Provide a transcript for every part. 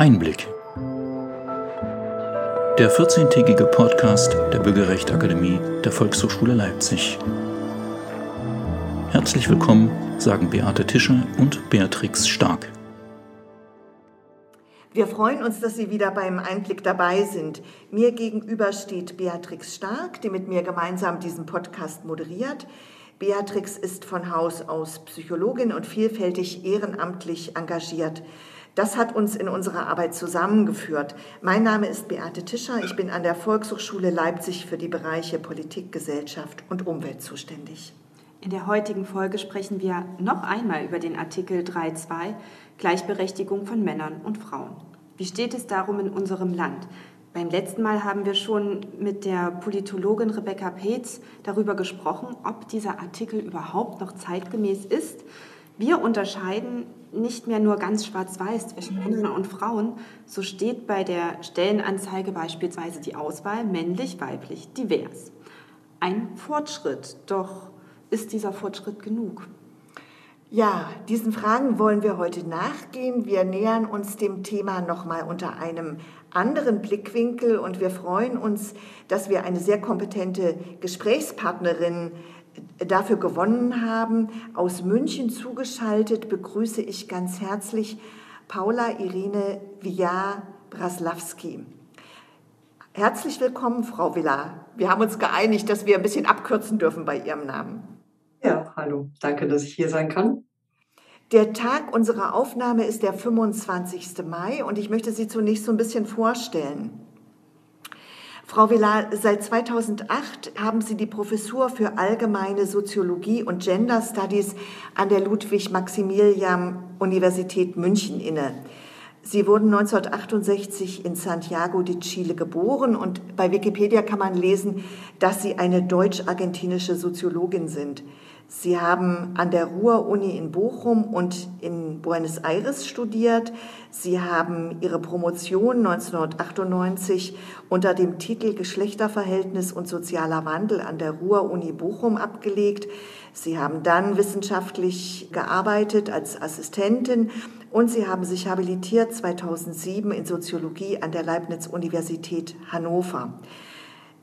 Einblick. Der 14-tägige Podcast der Bürgerrechtsakademie der Volkshochschule Leipzig. Herzlich willkommen, sagen Beate Tischer und Beatrix Stark. Wir freuen uns, dass Sie wieder beim Einblick dabei sind. Mir gegenüber steht Beatrix Stark, die mit mir gemeinsam diesen Podcast moderiert. Beatrix ist von Haus aus Psychologin und vielfältig ehrenamtlich engagiert. Das hat uns in unserer Arbeit zusammengeführt. Mein Name ist Beate Tischer. Ich bin an der Volkshochschule Leipzig für die Bereiche Politik, Gesellschaft und Umwelt zuständig. In der heutigen Folge sprechen wir noch einmal über den Artikel 3.2 Gleichberechtigung von Männern und Frauen. Wie steht es darum in unserem Land? Beim letzten Mal haben wir schon mit der Politologin Rebecca Peetz darüber gesprochen, ob dieser Artikel überhaupt noch zeitgemäß ist. Wir unterscheiden nicht mehr nur ganz schwarz-weiß zwischen Männern und Frauen, so steht bei der Stellenanzeige beispielsweise die Auswahl männlich, weiblich, divers. Ein Fortschritt, doch ist dieser Fortschritt genug? Ja, diesen Fragen wollen wir heute nachgehen. Wir nähern uns dem Thema nochmal unter einem anderen Blickwinkel und wir freuen uns, dass wir eine sehr kompetente Gesprächspartnerin dafür gewonnen haben. Aus München zugeschaltet begrüße ich ganz herzlich Paula Irene Villar-Braslawski. Herzlich willkommen, Frau Villar. Wir haben uns geeinigt, dass wir ein bisschen abkürzen dürfen bei Ihrem Namen. Ja, hallo. Danke, dass ich hier sein kann. Der Tag unserer Aufnahme ist der 25. Mai und ich möchte Sie zunächst so ein bisschen vorstellen. Frau Villar, seit 2008 haben Sie die Professur für allgemeine Soziologie und Gender Studies an der Ludwig-Maximilian-Universität München inne. Sie wurden 1968 in Santiago de Chile geboren und bei Wikipedia kann man lesen, dass Sie eine deutsch-argentinische Soziologin sind. Sie haben an der Ruhr-Uni in Bochum und in Buenos Aires studiert. Sie haben Ihre Promotion 1998 unter dem Titel Geschlechterverhältnis und sozialer Wandel an der Ruhr-Uni Bochum abgelegt. Sie haben dann wissenschaftlich gearbeitet als Assistentin und Sie haben sich habilitiert 2007 in Soziologie an der Leibniz-Universität Hannover.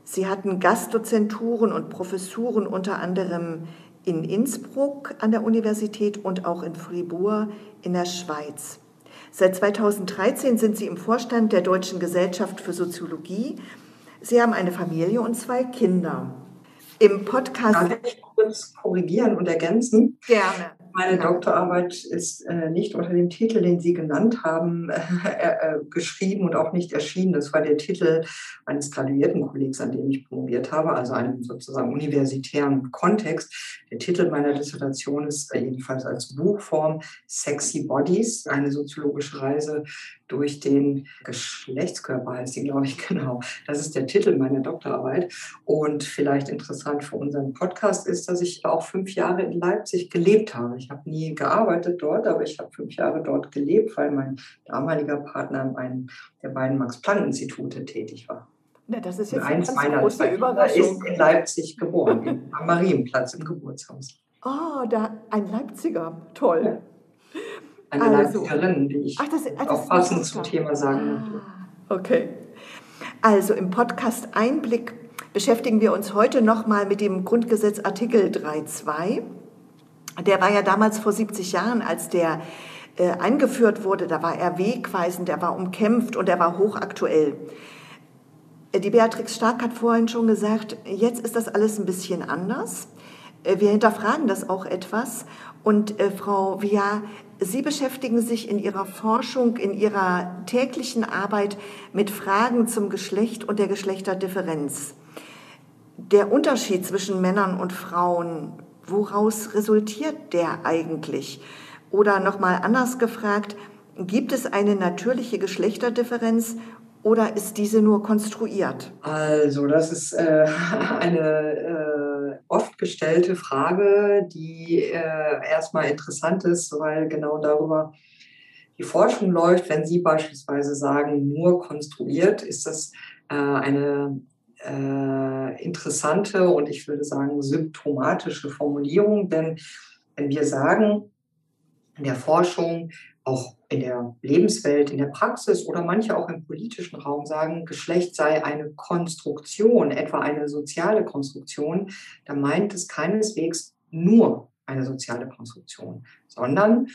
Sie hatten Gastdozenturen und Professuren unter anderem in Innsbruck an der Universität und auch in Fribourg in der Schweiz. Seit 2013 sind Sie im Vorstand der Deutschen Gesellschaft für Soziologie. Sie haben eine Familie und zwei Kinder. Im Podcast. Darf ich kurz korrigieren und ergänzen? Gerne. Meine Doktorarbeit ist äh, nicht unter dem Titel, den Sie genannt haben, äh, äh, geschrieben und auch nicht erschienen. Das war der Titel eines graduierten Kollegs, an dem ich promoviert habe, also einem sozusagen universitären Kontext. Der Titel meiner Dissertation ist äh, jedenfalls als Buchform Sexy Bodies, eine soziologische Reise durch den Geschlechtskörper heißt sie, glaube ich, genau. Das ist der Titel meiner Doktorarbeit. Und vielleicht interessant für unseren Podcast ist, dass ich auch fünf Jahre in Leipzig gelebt habe. Ich habe nie gearbeitet dort, aber ich habe fünf Jahre dort gelebt, weil mein damaliger Partner in einem der beiden Max-Planck-Institute tätig war. Ja, das ist jetzt eine ganz große Überraschung. ist in Leipzig geboren, am Marienplatz im Geburtshaus. Oh, da ein Leipziger, toll. Ja. Eine also, Leipzigerin, die ich Ach, das, das auch passend zum Thema sagen möchte. Ah, okay. Also im Podcast Einblick beschäftigen wir uns heute nochmal mit dem Grundgesetz Artikel 3.2. Der war ja damals vor 70 Jahren, als der äh, eingeführt wurde, da war er wegweisend, er war umkämpft und er war hochaktuell. Äh, die Beatrix Stark hat vorhin schon gesagt, jetzt ist das alles ein bisschen anders. Äh, wir hinterfragen das auch etwas. Und äh, Frau Via, Sie beschäftigen sich in Ihrer Forschung, in Ihrer täglichen Arbeit mit Fragen zum Geschlecht und der Geschlechterdifferenz. Der Unterschied zwischen Männern und Frauen, woraus resultiert der eigentlich? Oder nochmal anders gefragt, gibt es eine natürliche Geschlechterdifferenz oder ist diese nur konstruiert? Also, das ist äh, eine äh, oft gestellte Frage, die äh, erstmal interessant ist, weil genau darüber die Forschung läuft. Wenn Sie beispielsweise sagen, nur konstruiert, ist das äh, eine äh, interessante und ich würde sagen symptomatische Formulierung, denn wenn wir sagen, in der Forschung, auch in der Lebenswelt, in der Praxis oder manche auch im politischen Raum sagen, Geschlecht sei eine Konstruktion, etwa eine soziale Konstruktion, dann meint es keineswegs nur eine soziale Konstruktion, sondern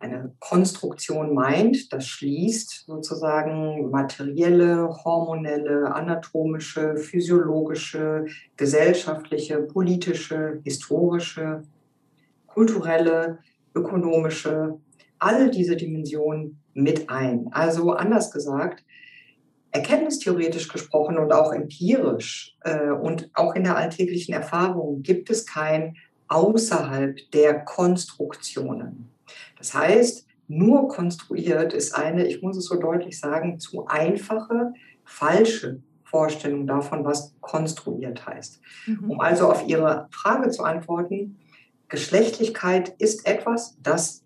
eine Konstruktion meint, das schließt sozusagen materielle, hormonelle, anatomische, physiologische, gesellschaftliche, politische, historische, kulturelle, ökonomische, all diese Dimensionen mit ein. Also anders gesagt, erkenntnistheoretisch gesprochen und auch empirisch äh, und auch in der alltäglichen Erfahrung gibt es kein außerhalb der Konstruktionen. Das heißt, nur konstruiert ist eine, ich muss es so deutlich sagen, zu einfache, falsche Vorstellung davon, was konstruiert heißt. Mhm. Um also auf Ihre Frage zu antworten, Geschlechtlichkeit ist etwas, das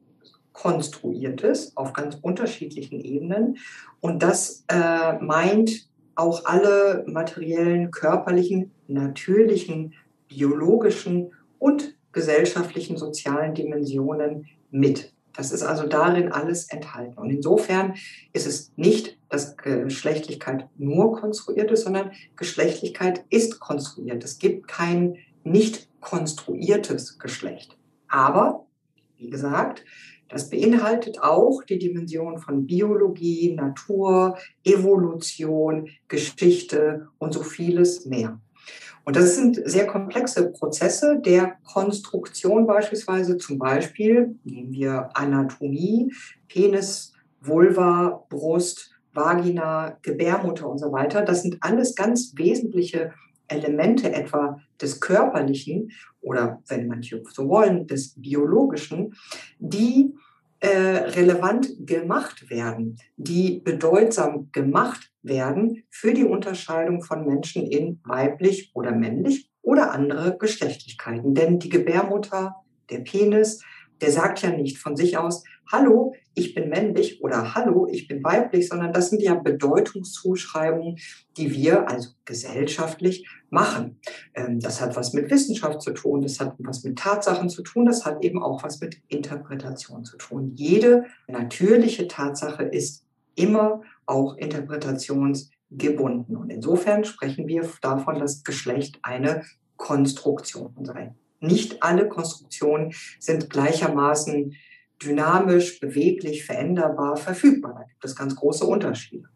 konstruiert ist auf ganz unterschiedlichen Ebenen und das äh, meint auch alle materiellen, körperlichen, natürlichen, biologischen und gesellschaftlichen, sozialen Dimensionen mit. Das ist also darin alles enthalten. Und insofern ist es nicht, dass Geschlechtlichkeit nur konstruiert ist, sondern Geschlechtlichkeit ist konstruiert. Es gibt kein nicht konstruiertes Geschlecht. Aber, wie gesagt, das beinhaltet auch die Dimension von Biologie, Natur, Evolution, Geschichte und so vieles mehr. Und das sind sehr komplexe Prozesse der Konstruktion beispielsweise. Zum Beispiel nehmen wir Anatomie, Penis, Vulva, Brust, Vagina, Gebärmutter und so weiter. Das sind alles ganz wesentliche Elemente etwa des Körperlichen oder, wenn manche so wollen, des Biologischen, die äh, relevant gemacht werden, die bedeutsam gemacht werden für die Unterscheidung von Menschen in weiblich oder männlich oder andere Geschlechtlichkeiten. Denn die Gebärmutter, der Penis, der sagt ja nicht von sich aus, hallo, ich bin männlich oder hallo, ich bin weiblich, sondern das sind ja Bedeutungszuschreibungen, die wir also gesellschaftlich machen. Ähm, das hat was mit Wissenschaft zu tun, das hat was mit Tatsachen zu tun, das hat eben auch was mit Interpretation zu tun. Jede natürliche Tatsache ist immer auch interpretationsgebunden. Und insofern sprechen wir davon, dass Geschlecht eine Konstruktion sei. Nicht alle Konstruktionen sind gleichermaßen dynamisch, beweglich, veränderbar, verfügbar. Da gibt es ganz große Unterschiede.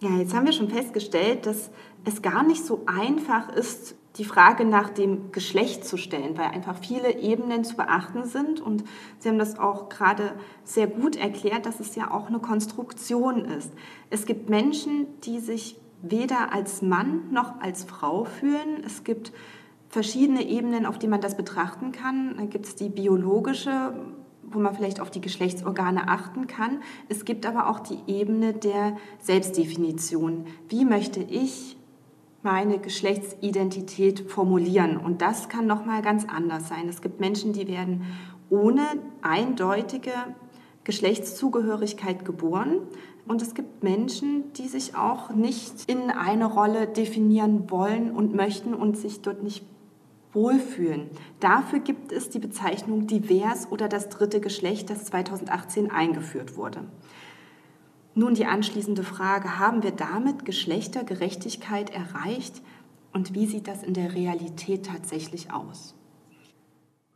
Ja, jetzt haben wir schon festgestellt, dass es gar nicht so einfach ist, die Frage nach dem Geschlecht zu stellen, weil einfach viele Ebenen zu beachten sind. Und Sie haben das auch gerade sehr gut erklärt, dass es ja auch eine Konstruktion ist. Es gibt Menschen, die sich weder als Mann noch als Frau fühlen. Es gibt verschiedene Ebenen, auf die man das betrachten kann. Da gibt es die biologische, wo man vielleicht auf die Geschlechtsorgane achten kann. Es gibt aber auch die Ebene der Selbstdefinition. Wie möchte ich meine Geschlechtsidentität formulieren? Und das kann noch mal ganz anders sein. Es gibt Menschen, die werden ohne eindeutige Geschlechtszugehörigkeit geboren. Und es gibt Menschen, die sich auch nicht in eine Rolle definieren wollen und möchten und sich dort nicht wohlfühlen. Dafür gibt es die Bezeichnung divers oder das dritte Geschlecht, das 2018 eingeführt wurde. Nun die anschließende Frage, haben wir damit Geschlechtergerechtigkeit erreicht und wie sieht das in der Realität tatsächlich aus?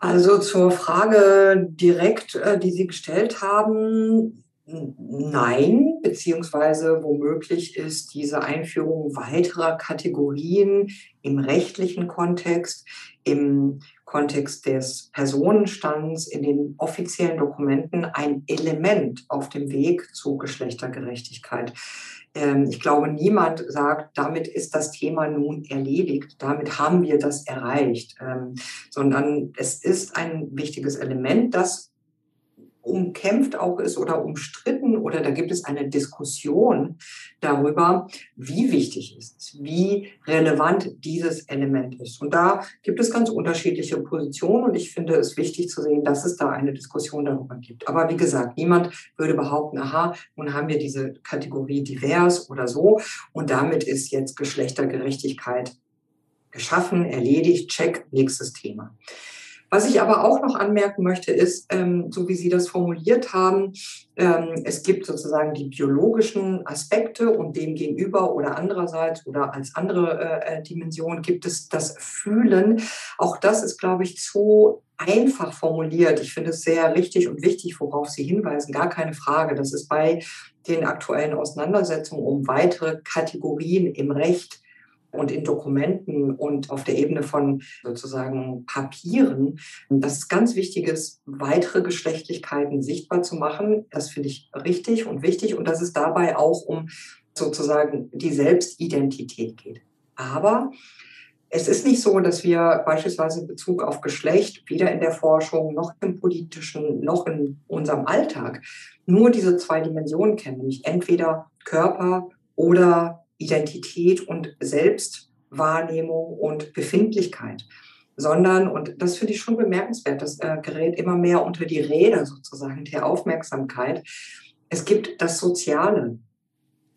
Also zur Frage direkt, äh, die Sie gestellt haben, Nein, beziehungsweise womöglich ist diese Einführung weiterer Kategorien im rechtlichen Kontext, im Kontext des Personenstands, in den offiziellen Dokumenten ein Element auf dem Weg zu Geschlechtergerechtigkeit. Ähm, ich glaube, niemand sagt, damit ist das Thema nun erledigt, damit haben wir das erreicht, ähm, sondern es ist ein wichtiges Element, das umkämpft auch ist oder umstritten oder da gibt es eine Diskussion darüber, wie wichtig ist, wie relevant dieses Element ist. Und da gibt es ganz unterschiedliche Positionen und ich finde es wichtig zu sehen, dass es da eine Diskussion darüber gibt. Aber wie gesagt, niemand würde behaupten, aha, nun haben wir diese Kategorie divers oder so und damit ist jetzt Geschlechtergerechtigkeit geschaffen, erledigt, check, nächstes Thema. Was ich aber auch noch anmerken möchte, ist, ähm, so wie Sie das formuliert haben, ähm, es gibt sozusagen die biologischen Aspekte und dem gegenüber oder andererseits oder als andere äh, äh Dimension gibt es das Fühlen. Auch das ist, glaube ich, zu einfach formuliert. Ich finde es sehr richtig und wichtig, worauf Sie hinweisen, gar keine Frage. Das ist bei den aktuellen Auseinandersetzungen um weitere Kategorien im Recht und in Dokumenten und auf der Ebene von sozusagen Papieren, dass es ganz wichtig ist, weitere Geschlechtlichkeiten sichtbar zu machen. Das finde ich richtig und wichtig und dass es dabei auch um sozusagen die Selbstidentität geht. Aber es ist nicht so, dass wir beispielsweise in Bezug auf Geschlecht weder in der Forschung noch im politischen noch in unserem Alltag nur diese zwei Dimensionen kennen, nämlich entweder Körper oder Identität und Selbstwahrnehmung und Befindlichkeit, sondern, und das finde ich schon bemerkenswert, das äh, gerät immer mehr unter die Räder sozusagen der Aufmerksamkeit. Es gibt das Soziale,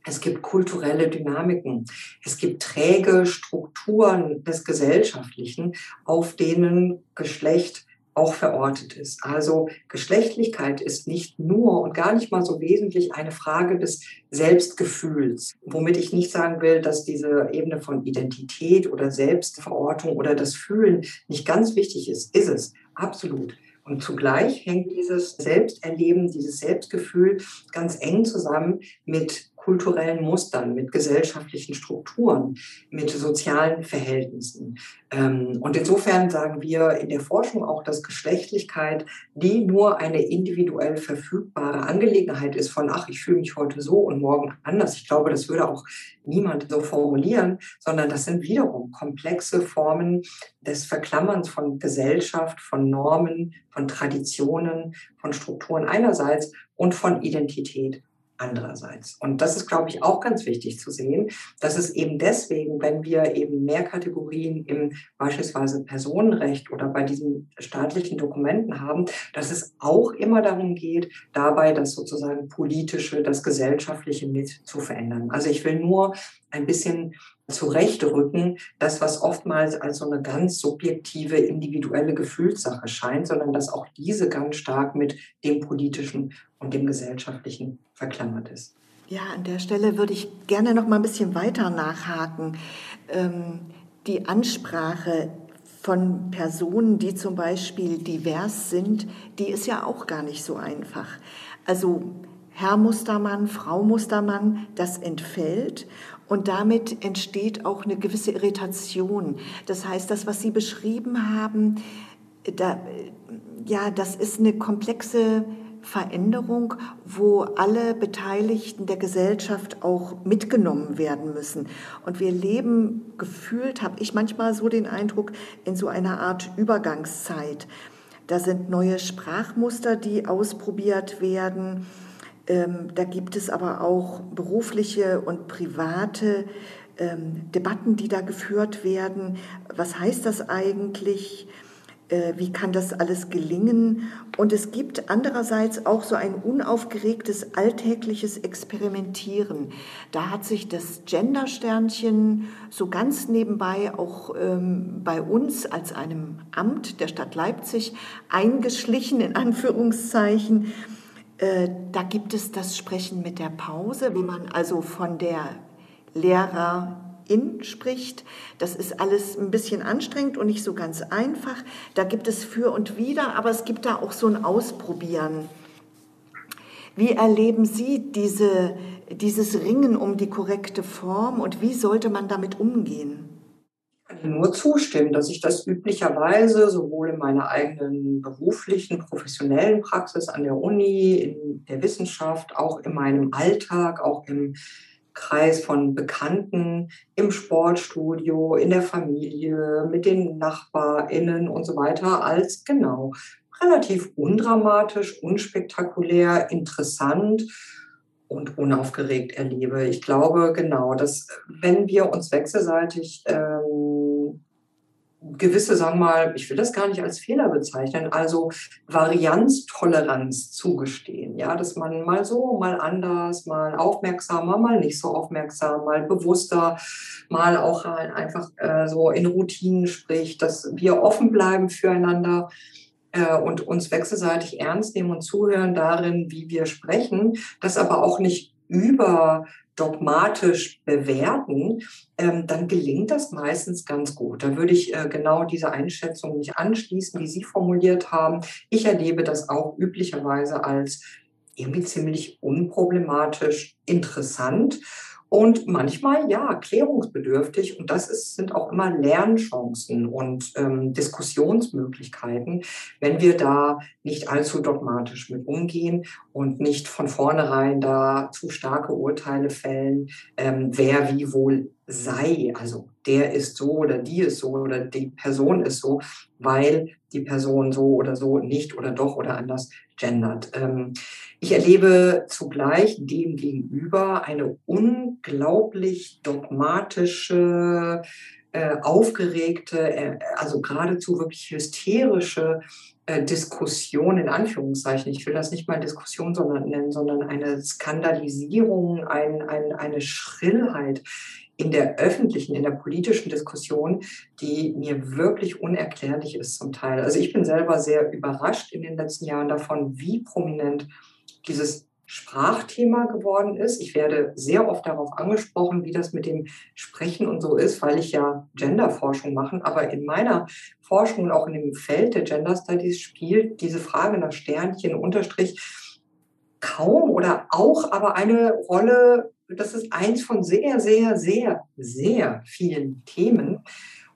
es gibt kulturelle Dynamiken. Es gibt träge Strukturen des Gesellschaftlichen, auf denen Geschlecht auch verortet ist. Also Geschlechtlichkeit ist nicht nur und gar nicht mal so wesentlich eine Frage des Selbstgefühls, womit ich nicht sagen will, dass diese Ebene von Identität oder Selbstverortung oder das Fühlen nicht ganz wichtig ist. Ist es, absolut. Und zugleich hängt dieses Selbsterleben, dieses Selbstgefühl ganz eng zusammen mit kulturellen Mustern, mit gesellschaftlichen Strukturen, mit sozialen Verhältnissen. Ähm, und insofern sagen wir in der Forschung auch, dass Geschlechtlichkeit die nur eine individuell verfügbare Angelegenheit ist von, ach, ich fühle mich heute so und morgen anders. Ich glaube, das würde auch niemand so formulieren, sondern das sind wiederum komplexe Formen des Verklammerns von Gesellschaft, von Normen, von Traditionen, von Strukturen einerseits und von Identität andererseits. Und das ist, glaube ich, auch ganz wichtig zu sehen, dass es eben deswegen, wenn wir eben mehr Kategorien im beispielsweise Personenrecht oder bei diesen staatlichen Dokumenten haben, dass es auch immer darum geht, dabei das sozusagen politische, das gesellschaftliche mit zu verändern. Also ich will nur ein bisschen zurechtrücken, das, was oftmals als so eine ganz subjektive, individuelle Gefühlssache scheint, sondern dass auch diese ganz stark mit dem politischen und dem gesellschaftlichen verklammert ist. Ja, an der Stelle würde ich gerne noch mal ein bisschen weiter nachhaken. Ähm, die Ansprache von Personen, die zum Beispiel divers sind, die ist ja auch gar nicht so einfach. Also Herr Mustermann, Frau Mustermann, das entfällt und damit entsteht auch eine gewisse Irritation. Das heißt, das, was Sie beschrieben haben, da, ja, das ist eine komplexe Veränderung, wo alle Beteiligten der Gesellschaft auch mitgenommen werden müssen. Und wir leben gefühlt, habe ich manchmal so den Eindruck, in so einer Art Übergangszeit. Da sind neue Sprachmuster, die ausprobiert werden ähm, da gibt es aber auch berufliche und private ähm, Debatten, die da geführt werden. Was heißt das eigentlich? Äh, wie kann das alles gelingen? Und es gibt andererseits auch so ein unaufgeregtes alltägliches Experimentieren. Da hat sich das Gendersternchen so ganz nebenbei auch ähm, bei uns als einem Amt der Stadt Leipzig eingeschlichen, in Anführungszeichen. Äh, da gibt es das Sprechen mit der Pause, wie man also von der Lehrerin spricht. Das ist alles ein bisschen anstrengend und nicht so ganz einfach. Da gibt es für und wider, aber es gibt da auch so ein Ausprobieren. Wie erleben Sie diese, dieses Ringen um die korrekte Form und wie sollte man damit umgehen? kann nur zustimmen, dass ich das üblicherweise sowohl in meiner eigenen beruflichen, professionellen Praxis an der Uni, in der Wissenschaft, auch in meinem Alltag, auch im Kreis von Bekannten, im Sportstudio, in der Familie, mit den NachbarInnen und so weiter als genau relativ undramatisch, unspektakulär, interessant und unaufgeregt erlebe. Ich glaube genau, dass wenn wir uns wechselseitig ähm, gewisse, sagen wir mal, ich will das gar nicht als Fehler bezeichnen, also Varianztoleranz zugestehen. Ja, dass man mal so, mal anders, mal aufmerksamer, mal nicht so aufmerksam, mal bewusster, mal auch einfach äh, so in Routinen spricht, dass wir offen bleiben füreinander äh, und uns wechselseitig ernst nehmen und zuhören darin, wie wir sprechen, das aber auch nicht über dogmatisch bewerten, ähm, dann gelingt das meistens ganz gut. Da würde ich äh, genau diese Einschätzung nicht anschließen, die Sie formuliert haben. Ich erlebe das auch üblicherweise als irgendwie ziemlich unproblematisch interessant und manchmal ja klärungsbedürftig und das ist, sind auch immer Lernchancen und ähm, Diskussionsmöglichkeiten, wenn wir da nicht allzu dogmatisch mit umgehen und nicht von vornherein da zu starke Urteile fällen, ähm, wer wie wohl sei. Also der ist so oder die ist so oder die Person ist so, weil die Person so oder so nicht oder doch oder anders gendert. Ähm, ich erlebe zugleich dem gegenüber eine unglaublich dogmatische, äh, aufgeregte, äh, also geradezu wirklich hysterische äh, Diskussion in Anführungszeichen. Ich will das nicht mal Diskussion nennen, sondern eine Skandalisierung, ein, ein, eine Schrillheit in der öffentlichen, in der politischen Diskussion, die mir wirklich unerklärlich ist zum Teil. Also ich bin selber sehr überrascht in den letzten Jahren davon, wie prominent dieses Sprachthema geworden ist. Ich werde sehr oft darauf angesprochen, wie das mit dem Sprechen und so ist, weil ich ja Genderforschung mache. Aber in meiner Forschung und auch in dem Feld der Gender Studies spielt diese Frage nach Sternchen, Unterstrich kaum oder auch aber eine Rolle, das ist eins von sehr, sehr, sehr, sehr vielen Themen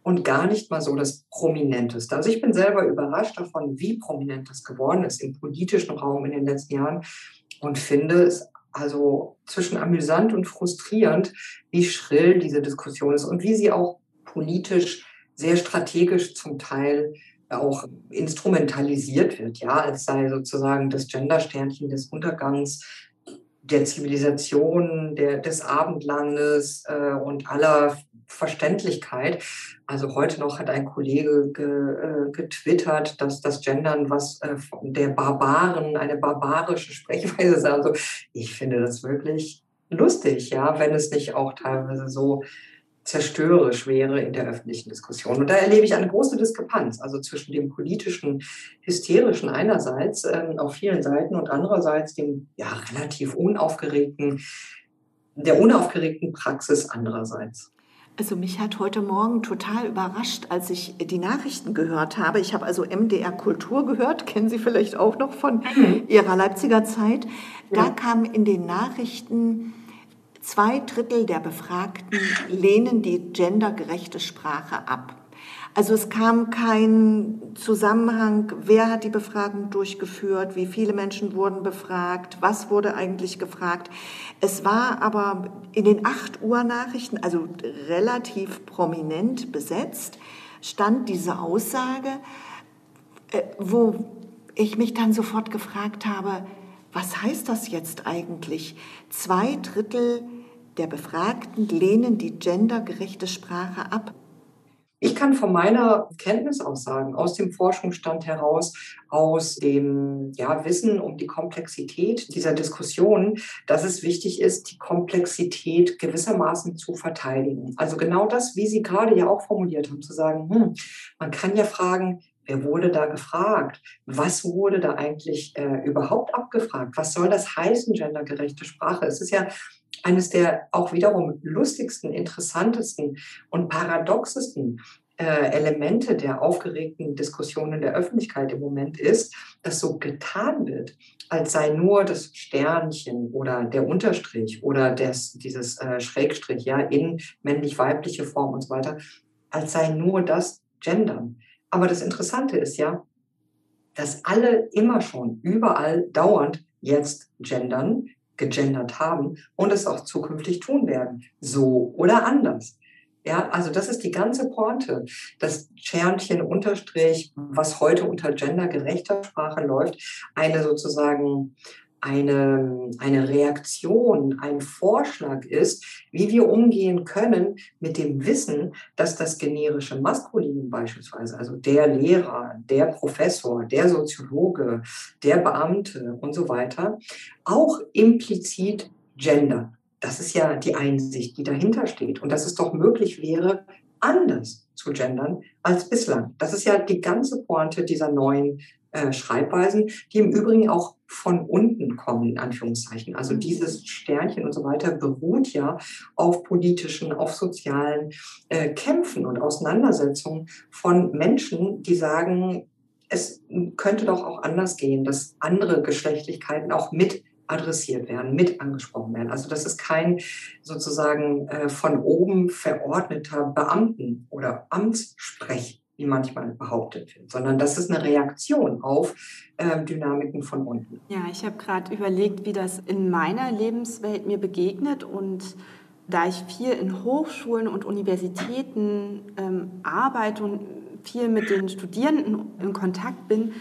und gar nicht mal so das Prominenteste. Also ich bin selber überrascht davon, wie prominent das geworden ist im politischen Raum in den letzten Jahren und finde es also zwischen amüsant und frustrierend, wie schrill diese Diskussion ist und wie sie auch politisch sehr strategisch zum Teil auch instrumentalisiert wird, ja, als sei sozusagen das Gendersternchen des Untergangs der Zivilisation, der, des Abendlandes äh, und aller Verständlichkeit. Also heute noch hat ein Kollege ge, äh, getwittert, dass das Gendern was äh, der Barbaren, eine barbarische Sprechweise sei. Also ich finde das wirklich lustig, ja, wenn es nicht auch teilweise so zerstörerisch wäre in der öffentlichen Diskussion. Und da erlebe ich eine große Diskrepanz, also zwischen dem politischen, hysterischen einerseits ähm, auf vielen Seiten und andererseits dem ja relativ unaufgeregten, der unaufgeregten Praxis andererseits. Also mich hat heute Morgen total überrascht, als ich die Nachrichten gehört habe. Ich habe also MDR Kultur gehört, kennen Sie vielleicht auch noch von mhm. Ihrer Leipziger Zeit. Da kam in den Nachrichten, zwei Drittel der Befragten lehnen die gendergerechte Sprache ab. Also es kam kein Zusammenhang, wer hat die Befragung durchgeführt, wie viele Menschen wurden befragt, was wurde eigentlich gefragt. Es war aber in den 8 Uhr Nachrichten, also relativ prominent besetzt, stand diese Aussage, äh, wo ich mich dann sofort gefragt habe, was heißt das jetzt eigentlich? Zwei Drittel der Befragten lehnen die gendergerechte Sprache ab. Ich kann von meiner Kenntnis aus sagen, aus dem Forschungsstand heraus, aus dem ja, Wissen um die Komplexität dieser Diskussion, dass es wichtig ist, die Komplexität gewissermaßen zu verteidigen. Also genau das, wie Sie gerade ja auch formuliert haben, zu sagen, hm, man kann ja fragen, Wer wurde da gefragt? Was wurde da eigentlich äh, überhaupt abgefragt? Was soll das heißen, gendergerechte Sprache? Es ist ja eines der auch wiederum lustigsten, interessantesten und paradoxesten äh, Elemente der aufgeregten Diskussionen der Öffentlichkeit im Moment ist, dass so getan wird, als sei nur das Sternchen oder der Unterstrich oder des, dieses äh, Schrägstrich ja in männlich-weibliche Form und so weiter, als sei nur das Gendern. Aber das Interessante ist ja, dass alle immer schon überall dauernd jetzt gendern, gegendert haben und es auch zukünftig tun werden. So oder anders. Ja, also das ist die ganze Pointe. Das Sternchen Unterstrich, was heute unter gendergerechter Sprache läuft, eine sozusagen eine, eine Reaktion, ein Vorschlag ist, wie wir umgehen können mit dem Wissen, dass das generische Maskulin beispielsweise, also der Lehrer, der Professor, der Soziologe, der Beamte und so weiter, auch implizit Gender. Das ist ja die Einsicht, die dahinter steht. Und dass es doch möglich wäre, anders zu gendern als bislang. Das ist ja die ganze Pointe dieser neuen äh, Schreibweisen, die im Übrigen auch von unten kommen, in Anführungszeichen. Also mhm. dieses Sternchen und so weiter beruht ja auf politischen, auf sozialen äh, Kämpfen und Auseinandersetzungen von Menschen, die sagen, es könnte doch auch anders gehen, dass andere Geschlechtlichkeiten auch mit adressiert werden, mit angesprochen werden. Also das ist kein sozusagen äh, von oben verordneter Beamten- oder Amtssprech wie manchmal behauptet wird, sondern das ist eine Reaktion auf äh, Dynamiken von unten. Ja, ich habe gerade überlegt, wie das in meiner Lebenswelt mir begegnet und da ich viel in Hochschulen und Universitäten ähm, arbeite und viel mit den Studierenden in Kontakt bin,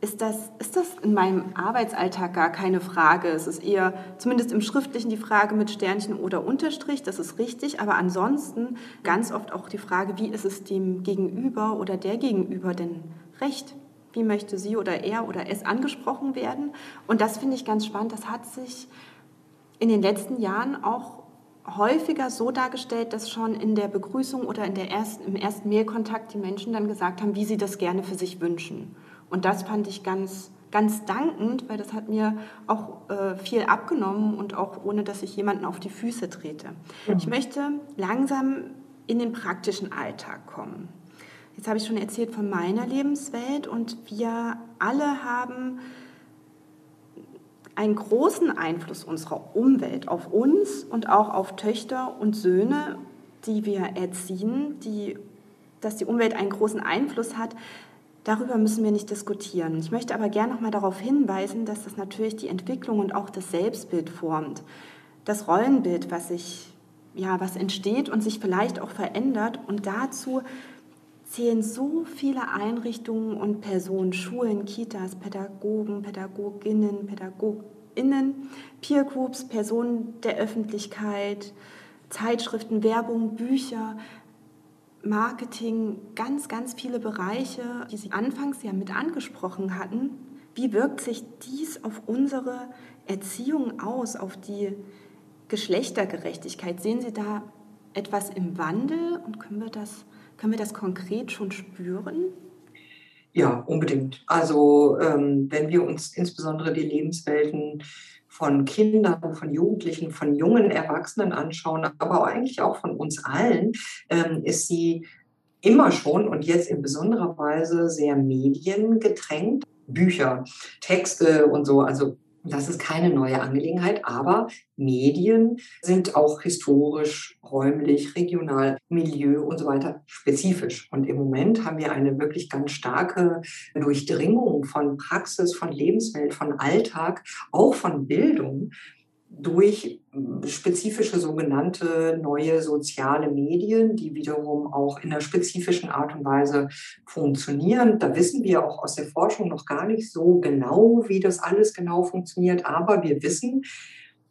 ist das, ist das in meinem Arbeitsalltag gar keine Frage. Es ist eher, zumindest im Schriftlichen, die Frage mit Sternchen oder Unterstrich, das ist richtig. Aber ansonsten ganz oft auch die Frage, wie ist es dem Gegenüber oder der Gegenüber denn recht? Wie möchte sie oder er oder es angesprochen werden? Und das finde ich ganz spannend. Das hat sich in den letzten Jahren auch häufiger so dargestellt, dass schon in der Begrüßung oder in der ersten, im ersten Mailkontakt die Menschen dann gesagt haben, wie sie das gerne für sich wünschen. Und das fand ich ganz, ganz dankend, weil das hat mir auch äh, viel abgenommen und auch ohne, dass ich jemanden auf die Füße trete. Mhm. Ich möchte langsam in den praktischen Alltag kommen. Jetzt habe ich schon erzählt von meiner Lebenswelt und wir alle haben einen großen Einfluss unserer Umwelt auf uns und auch auf Töchter und Söhne, die wir erziehen, die, dass die Umwelt einen großen Einfluss hat, Darüber müssen wir nicht diskutieren. Ich möchte aber gerne noch mal darauf hinweisen, dass das natürlich die Entwicklung und auch das Selbstbild formt. Das Rollenbild, was sich ja, was entsteht und sich vielleicht auch verändert und dazu zählen so viele Einrichtungen und Personen, Schulen, Kitas, Pädagogen, Pädagoginnen, Pädagoginnen, Peer Groups, Personen der Öffentlichkeit, Zeitschriften, Werbung, Bücher, Marketing, ganz, ganz viele Bereiche, die Sie anfangs ja mit angesprochen hatten. Wie wirkt sich dies auf unsere Erziehung aus, auf die Geschlechtergerechtigkeit? Sehen Sie da etwas im Wandel und können wir das, können wir das konkret schon spüren? Ja, unbedingt. Also ähm, wenn wir uns insbesondere die Lebenswelten von Kindern, von Jugendlichen, von jungen Erwachsenen anschauen, aber eigentlich auch von uns allen, ähm, ist sie immer schon und jetzt in besonderer Weise sehr mediengetränkt. Bücher, Texte und so, also das ist keine neue Angelegenheit, aber Medien sind auch historisch, räumlich, regional, Milieu und so weiter spezifisch. Und im Moment haben wir eine wirklich ganz starke Durchdringung von Praxis, von Lebenswelt, von Alltag, auch von Bildung durch spezifische sogenannte neue soziale Medien, die wiederum auch in einer spezifischen Art und Weise funktionieren. Da wissen wir auch aus der Forschung noch gar nicht so genau, wie das alles genau funktioniert, aber wir wissen,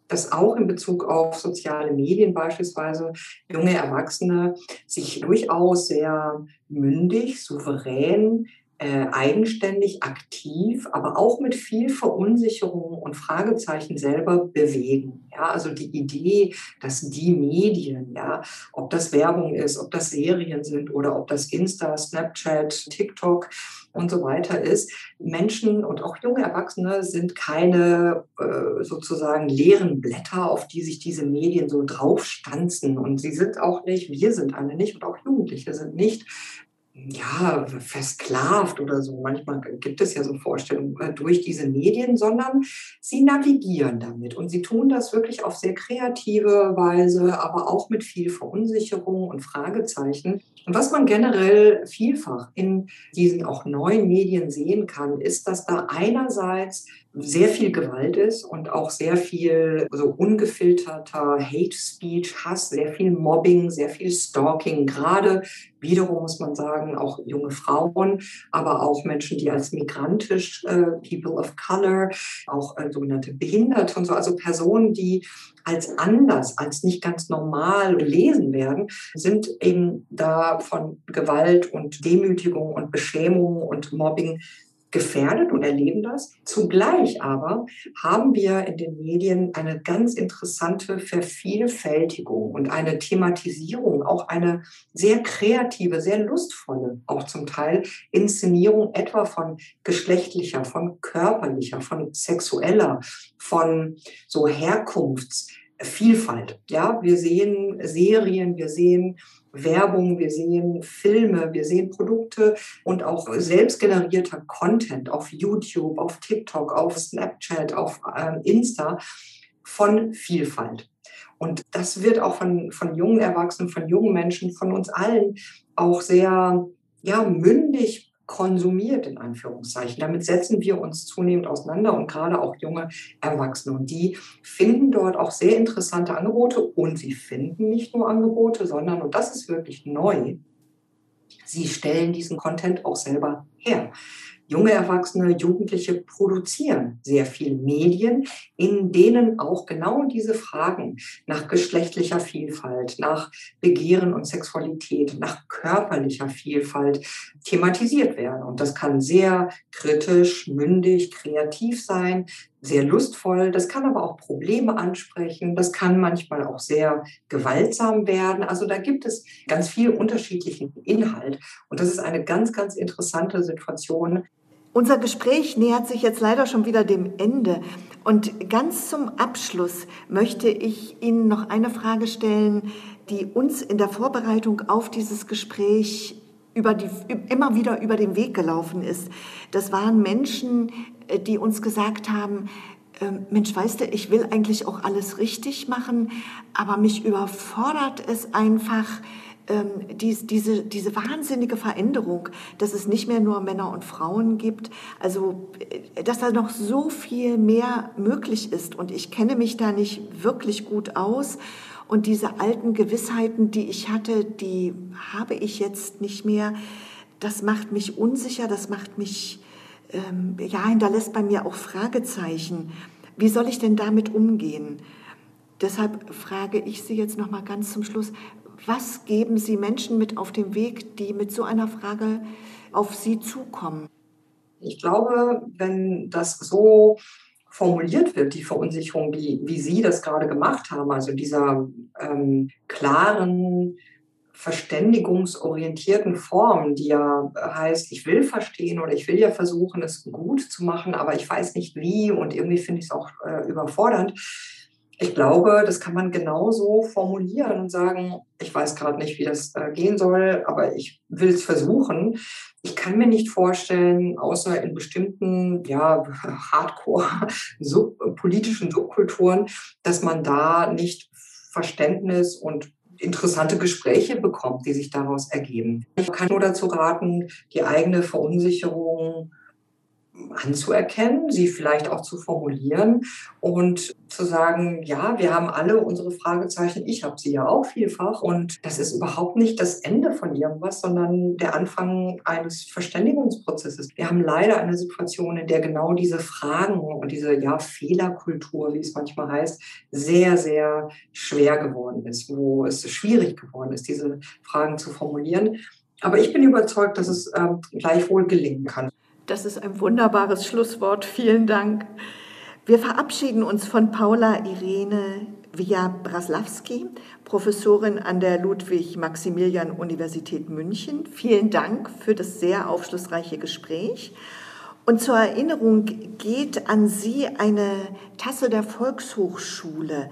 dass auch in Bezug auf soziale Medien beispielsweise junge Erwachsene sich durchaus sehr mündig, souverän äh, eigenständig, aktiv, aber auch mit viel Verunsicherung und Fragezeichen selber bewegen. Ja, also die Idee, dass die Medien, ja, ob das Werbung ist, ob das Serien sind oder ob das Insta, Snapchat, TikTok und so weiter ist, Menschen und auch junge Erwachsene sind keine äh, sozusagen leeren Blätter, auf die sich diese Medien so draufstanzen. Und sie sind auch nicht, wir sind alle nicht und auch Jugendliche sind nicht ja, versklavt oder so. Manchmal gibt es ja so Vorstellungen äh, durch diese Medien, sondern sie navigieren damit und sie tun das wirklich auf sehr kreative Weise, aber auch mit viel Verunsicherung und Fragezeichen. Und was man generell vielfach in diesen auch neuen Medien sehen kann, ist, dass da einerseits sehr viel Gewalt ist und auch sehr viel so ungefilterter Hate Speech, Hass, sehr viel Mobbing, sehr viel Stalking, gerade wiederum muss man sagen, auch junge Frauen, aber auch Menschen, die als migrantisch, äh, People of Color, auch äh, sogenannte Behinderte und so, also Personen, die als anders, als nicht ganz normal gelesen werden, sind eben da von Gewalt und Demütigung und Beschämung und Mobbing gefährdet und erleben das. Zugleich aber haben wir in den Medien eine ganz interessante Vervielfältigung und eine Thematisierung, auch eine sehr kreative, sehr lustvolle, auch zum Teil Inszenierung etwa von geschlechtlicher, von körperlicher, von sexueller, von so Herkunftsvielfalt. Ja, wir sehen Serien, wir sehen Werbung, wir sehen Filme, wir sehen Produkte und auch selbstgenerierter Content auf YouTube, auf TikTok, auf Snapchat, auf äh, Insta von Vielfalt. Und das wird auch von, von jungen Erwachsenen, von jungen Menschen, von uns allen auch sehr ja, mündig konsumiert, in Anführungszeichen. Damit setzen wir uns zunehmend auseinander und gerade auch junge Erwachsene. Und die finden dort auch sehr interessante Angebote und sie finden nicht nur Angebote, sondern, und das ist wirklich neu, sie stellen diesen Content auch selber her junge Erwachsene, Jugendliche produzieren sehr viel Medien, in denen auch genau diese Fragen nach geschlechtlicher Vielfalt, nach Begehren und Sexualität, nach körperlicher Vielfalt thematisiert werden. Und das kann sehr kritisch, mündig, kreativ sein, sehr lustvoll. Das kann aber auch Probleme ansprechen. Das kann manchmal auch sehr gewaltsam werden. Also da gibt es ganz viel unterschiedlichen Inhalt. Und das ist eine ganz, ganz interessante Situation, unser Gespräch nähert sich jetzt leider schon wieder dem Ende. Und ganz zum Abschluss möchte ich Ihnen noch eine Frage stellen, die uns in der Vorbereitung auf dieses Gespräch über die, immer wieder über den Weg gelaufen ist. Das waren Menschen, äh, die uns gesagt haben, ähm, Mensch, weißt du, ich will eigentlich auch alles richtig machen, aber mich überfordert es einfach, ähm, dies, diese, diese wahnsinnige Veränderung, dass es nicht mehr nur Männer und Frauen gibt, also äh, dass da noch so viel mehr möglich ist. Und ich kenne mich da nicht wirklich gut aus. Und diese alten Gewissheiten, die ich hatte, die habe ich jetzt nicht mehr. Das macht mich unsicher, das macht mich, ähm, ja, hinterlässt bei mir auch Fragezeichen. Wie soll ich denn damit umgehen? Deshalb frage ich Sie jetzt noch mal ganz zum Schluss, was geben Sie Menschen mit auf den Weg, die mit so einer Frage auf Sie zukommen? Ich glaube, wenn das so formuliert wird, die Verunsicherung, wie, wie Sie das gerade gemacht haben, also dieser ähm, klaren, verständigungsorientierten Form, die ja heißt, ich will verstehen oder ich will ja versuchen, es gut zu machen, aber ich weiß nicht wie und irgendwie finde ich es auch äh, überfordernd ich glaube, das kann man genauso formulieren und sagen, ich weiß gerade nicht, wie das äh, gehen soll, aber ich will es versuchen. Ich kann mir nicht vorstellen, außer in bestimmten, ja, hardcore sub politischen Subkulturen, dass man da nicht Verständnis und interessante Gespräche bekommt, die sich daraus ergeben. Ich kann nur dazu raten, die eigene Verunsicherung anzuerkennen, sie vielleicht auch zu formulieren und zu sagen, ja, wir haben alle unsere Fragezeichen, ich habe sie ja auch vielfach und das ist überhaupt nicht das Ende von irgendwas, sondern der Anfang eines Verständigungsprozesses. Wir haben leider eine Situation, in der genau diese Fragen und diese ja Fehlerkultur, wie es manchmal heißt, sehr sehr schwer geworden ist, wo es schwierig geworden ist, diese Fragen zu formulieren. Aber ich bin überzeugt, dass es äh, gleichwohl gelingen kann. Das ist ein wunderbares Schlusswort. Vielen Dank. Wir verabschieden uns von Paula Irene Via Braslawski, Professorin an der Ludwig-Maximilian-Universität München. Vielen Dank für das sehr aufschlussreiche Gespräch. Und zur Erinnerung geht an Sie eine Tasse der Volkshochschule.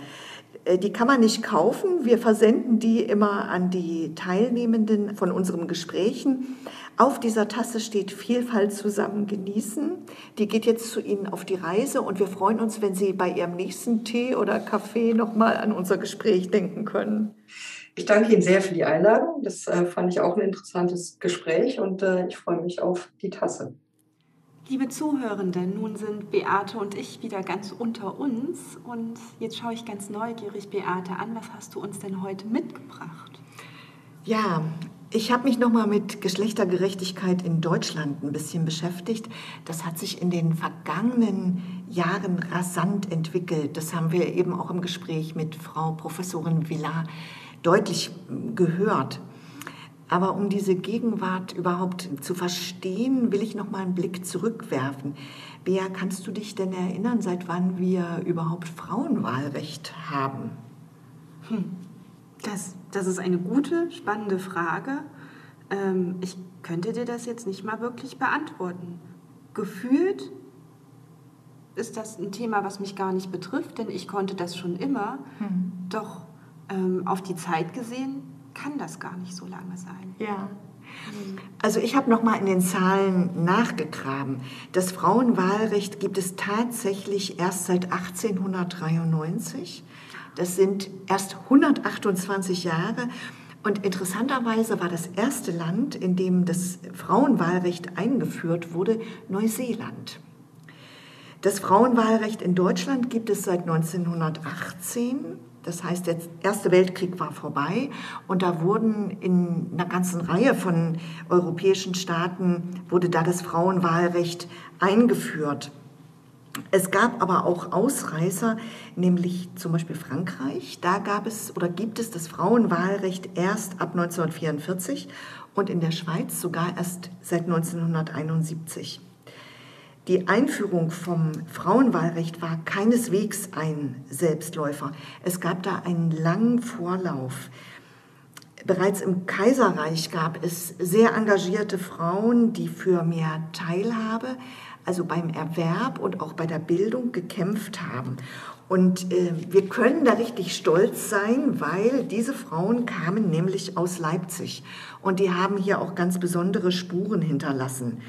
Äh, die kann man nicht kaufen. Wir versenden die immer an die Teilnehmenden von unseren Gesprächen. Auf dieser Tasse steht Vielfalt zusammen genießen. Die geht jetzt zu Ihnen auf die Reise und wir freuen uns, wenn Sie bei Ihrem nächsten Tee oder Kaffee nochmal an unser Gespräch denken können. Ich danke Ihnen sehr für die Einladung. Das äh, fand ich auch ein interessantes Gespräch und äh, ich freue mich auf die Tasse. Liebe Zuhörende, nun sind Beate und ich wieder ganz unter uns und jetzt schaue ich ganz neugierig Beate an. Was hast du uns denn heute mitgebracht? Ja, ich habe mich nochmal mit Geschlechtergerechtigkeit in Deutschland ein bisschen beschäftigt. Das hat sich in den vergangenen Jahren rasant entwickelt. Das haben wir eben auch im Gespräch mit Frau Professorin Villar deutlich gehört. Aber um diese Gegenwart überhaupt zu verstehen, will ich noch mal einen Blick zurückwerfen. Bea, kannst du dich denn erinnern, seit wann wir überhaupt Frauenwahlrecht haben? Hm. Das, das ist eine gute, spannende Frage. Ähm, ich könnte dir das jetzt nicht mal wirklich beantworten. Gefühlt ist das ein Thema, was mich gar nicht betrifft, denn ich konnte das schon immer. Hm. Doch ähm, auf die Zeit gesehen kann das gar nicht so lange sein. Ja. Also ich habe noch mal in den Zahlen nachgegraben. Das Frauenwahlrecht gibt es tatsächlich erst seit 1893. Das sind erst 128 Jahre. Und interessanterweise war das erste Land, in dem das Frauenwahlrecht eingeführt wurde, Neuseeland. Das Frauenwahlrecht in Deutschland gibt es seit 1918 das heißt, der Erste Weltkrieg war vorbei und da wurden in einer ganzen Reihe von europäischen Staaten, wurde da das Frauenwahlrecht eingeführt. Es gab aber auch Ausreißer, nämlich zum Beispiel Frankreich. Da gab es oder gibt es das Frauenwahlrecht erst ab 1944 und in der Schweiz sogar erst seit 1971. Die Einführung vom Frauenwahlrecht war keineswegs ein Selbstläufer. Es gab da einen langen Vorlauf. Bereits im Kaiserreich gab es sehr engagierte Frauen, die für mehr Teilhabe, also beim Erwerb und auch bei der Bildung gekämpft haben. Und äh, wir können da richtig stolz sein, weil diese Frauen kamen nämlich aus Leipzig und die haben hier auch ganz besondere Spuren hinterlassen.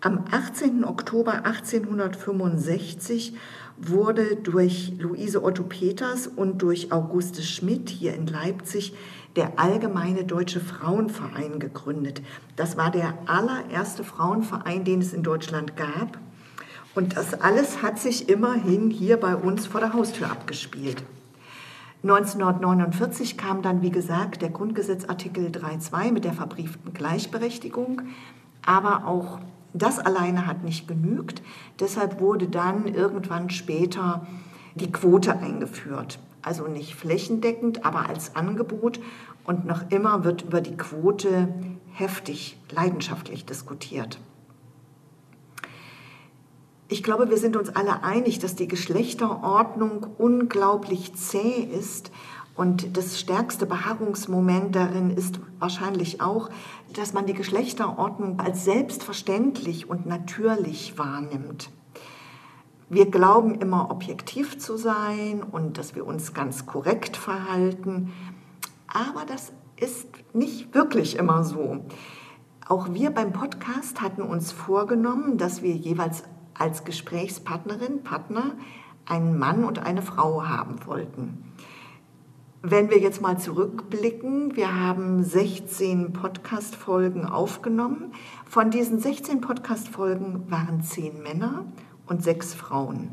Am 18. Oktober 1865 wurde durch Luise Otto Peters und durch Auguste Schmidt hier in Leipzig der Allgemeine Deutsche Frauenverein gegründet. Das war der allererste Frauenverein, den es in Deutschland gab. Und das alles hat sich immerhin hier bei uns vor der Haustür abgespielt. 1949 kam dann, wie gesagt, der Grundgesetzartikel 3.2 mit der verbrieften Gleichberechtigung, aber auch das alleine hat nicht genügt. Deshalb wurde dann irgendwann später die Quote eingeführt. Also nicht flächendeckend, aber als Angebot. Und noch immer wird über die Quote heftig, leidenschaftlich diskutiert. Ich glaube, wir sind uns alle einig, dass die Geschlechterordnung unglaublich zäh ist und das stärkste Beharrungsmoment darin ist wahrscheinlich auch, dass man die Geschlechterordnung als selbstverständlich und natürlich wahrnimmt. Wir glauben immer objektiv zu sein und dass wir uns ganz korrekt verhalten, aber das ist nicht wirklich immer so. Auch wir beim Podcast hatten uns vorgenommen, dass wir jeweils als Gesprächspartnerin, Partner einen Mann und eine Frau haben wollten. Wenn wir jetzt mal zurückblicken, wir haben 16 Podcast-Folgen aufgenommen. Von diesen 16 Podcast-Folgen waren 10 Männer und 6 Frauen.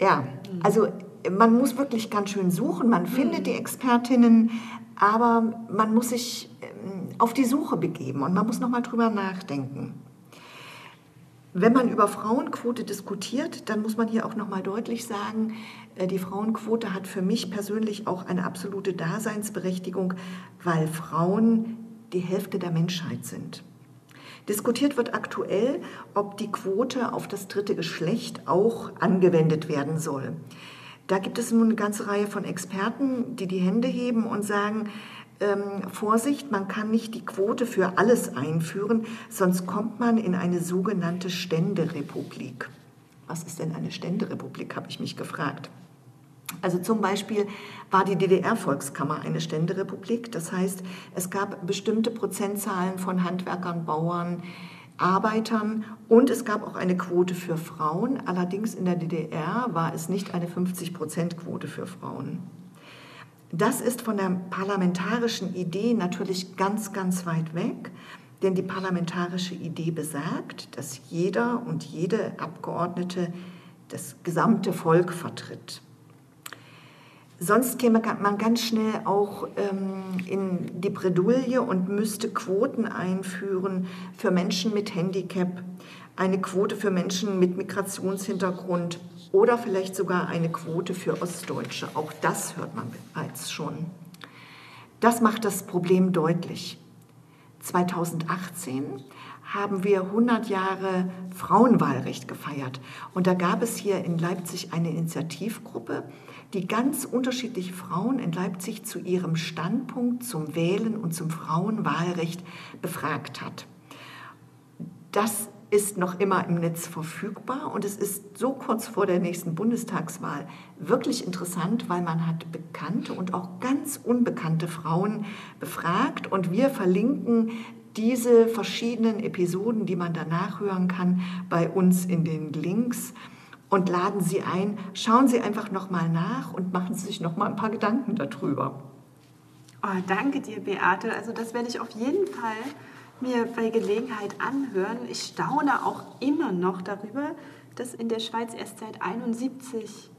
Ja, also man muss wirklich ganz schön suchen. Man findet mhm. die Expertinnen, aber man muss sich ähm, auf die Suche begeben und man muss nochmal drüber nachdenken. Wenn man über Frauenquote diskutiert, dann muss man hier auch noch mal deutlich sagen, äh, die Frauenquote hat für mich persönlich auch eine absolute Daseinsberechtigung, weil Frauen die Hälfte der Menschheit sind. Diskutiert wird aktuell, ob die Quote auf das dritte Geschlecht auch angewendet werden soll. Da gibt es nun eine ganze Reihe von Experten, die die Hände heben und sagen, ähm, Vorsicht, man kann nicht die Quote für alles einführen, sonst kommt man in eine sogenannte Ständerepublik. Was ist denn eine Ständerepublik, habe ich mich gefragt. Also zum Beispiel war die DDR-Volkskammer eine Ständerepublik. Das heißt, es gab bestimmte Prozentzahlen von Handwerkern, Bauern, Arbeitern und es gab auch eine Quote für Frauen. Allerdings in der DDR war es nicht eine 50-Prozent-Quote für Frauen. Das ist von der parlamentarischen Idee natürlich ganz, ganz weit weg. Denn die parlamentarische Idee besagt, dass jeder und jede Abgeordnete das gesamte Volk vertritt. Sonst käme man ganz schnell auch ähm, in die Bredouille und müsste Quoten einführen für Menschen mit Handicap, eine Quote für Menschen mit Migrationshintergrund oder vielleicht sogar eine Quote für Ostdeutsche. Auch das hört man bereits schon. Das macht das Problem deutlich. 2018 haben wir 100 Jahre Frauenwahlrecht gefeiert. Und da gab es hier in Leipzig eine Initiativgruppe, die ganz unterschiedliche Frauen in Leipzig zu ihrem Standpunkt zum Wählen und zum Frauenwahlrecht befragt hat. Das ist noch immer im Netz verfügbar und es ist so kurz vor der nächsten Bundestagswahl wirklich interessant, weil man hat bekannte und auch ganz unbekannte Frauen befragt und wir verlinken diese verschiedenen Episoden, die man danach hören kann, bei uns in den Links und laden Sie ein. Schauen Sie einfach noch mal nach und machen Sie sich noch mal ein paar Gedanken darüber. Oh, danke dir, Beate. Also das werde ich auf jeden Fall mir bei Gelegenheit anhören. Ich staune auch immer noch darüber, dass in der Schweiz erst seit 71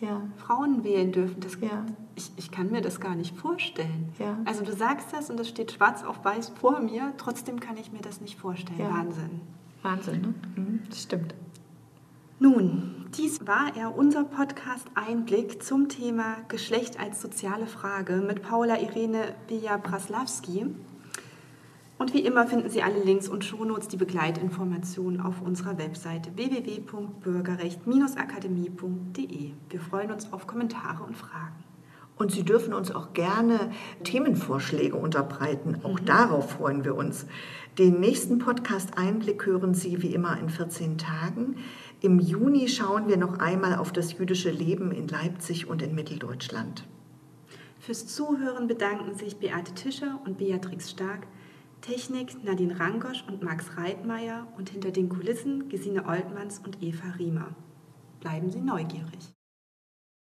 ja. Frauen wählen dürfen. Das, ja. ich, ich kann mir das gar nicht vorstellen. Ja. Also du sagst das und das steht schwarz auf weiß vor mir, trotzdem kann ich mir das nicht vorstellen. Wahnsinn. Wahnsinn, ne? Mhm, das stimmt. Nun, dies war er unser Podcast Einblick zum Thema Geschlecht als soziale Frage mit Paula Irene Bija-Braslawski. Und wie immer finden Sie alle Links und Shownotes, die Begleitinformationen auf unserer Webseite www.bürgerrecht-akademie.de. Wir freuen uns auf Kommentare und Fragen. Und Sie dürfen uns auch gerne Themenvorschläge unterbreiten. Auch mhm. darauf freuen wir uns. Den nächsten Podcast Einblick hören Sie wie immer in 14 Tagen. Im Juni schauen wir noch einmal auf das jüdische Leben in Leipzig und in Mitteldeutschland. Fürs Zuhören bedanken sich Beate Tischer und Beatrix Stark. Technik Nadine Rangosch und Max Reitmeier und hinter den Kulissen Gesine Oltmanns und Eva Riemer. Bleiben Sie neugierig.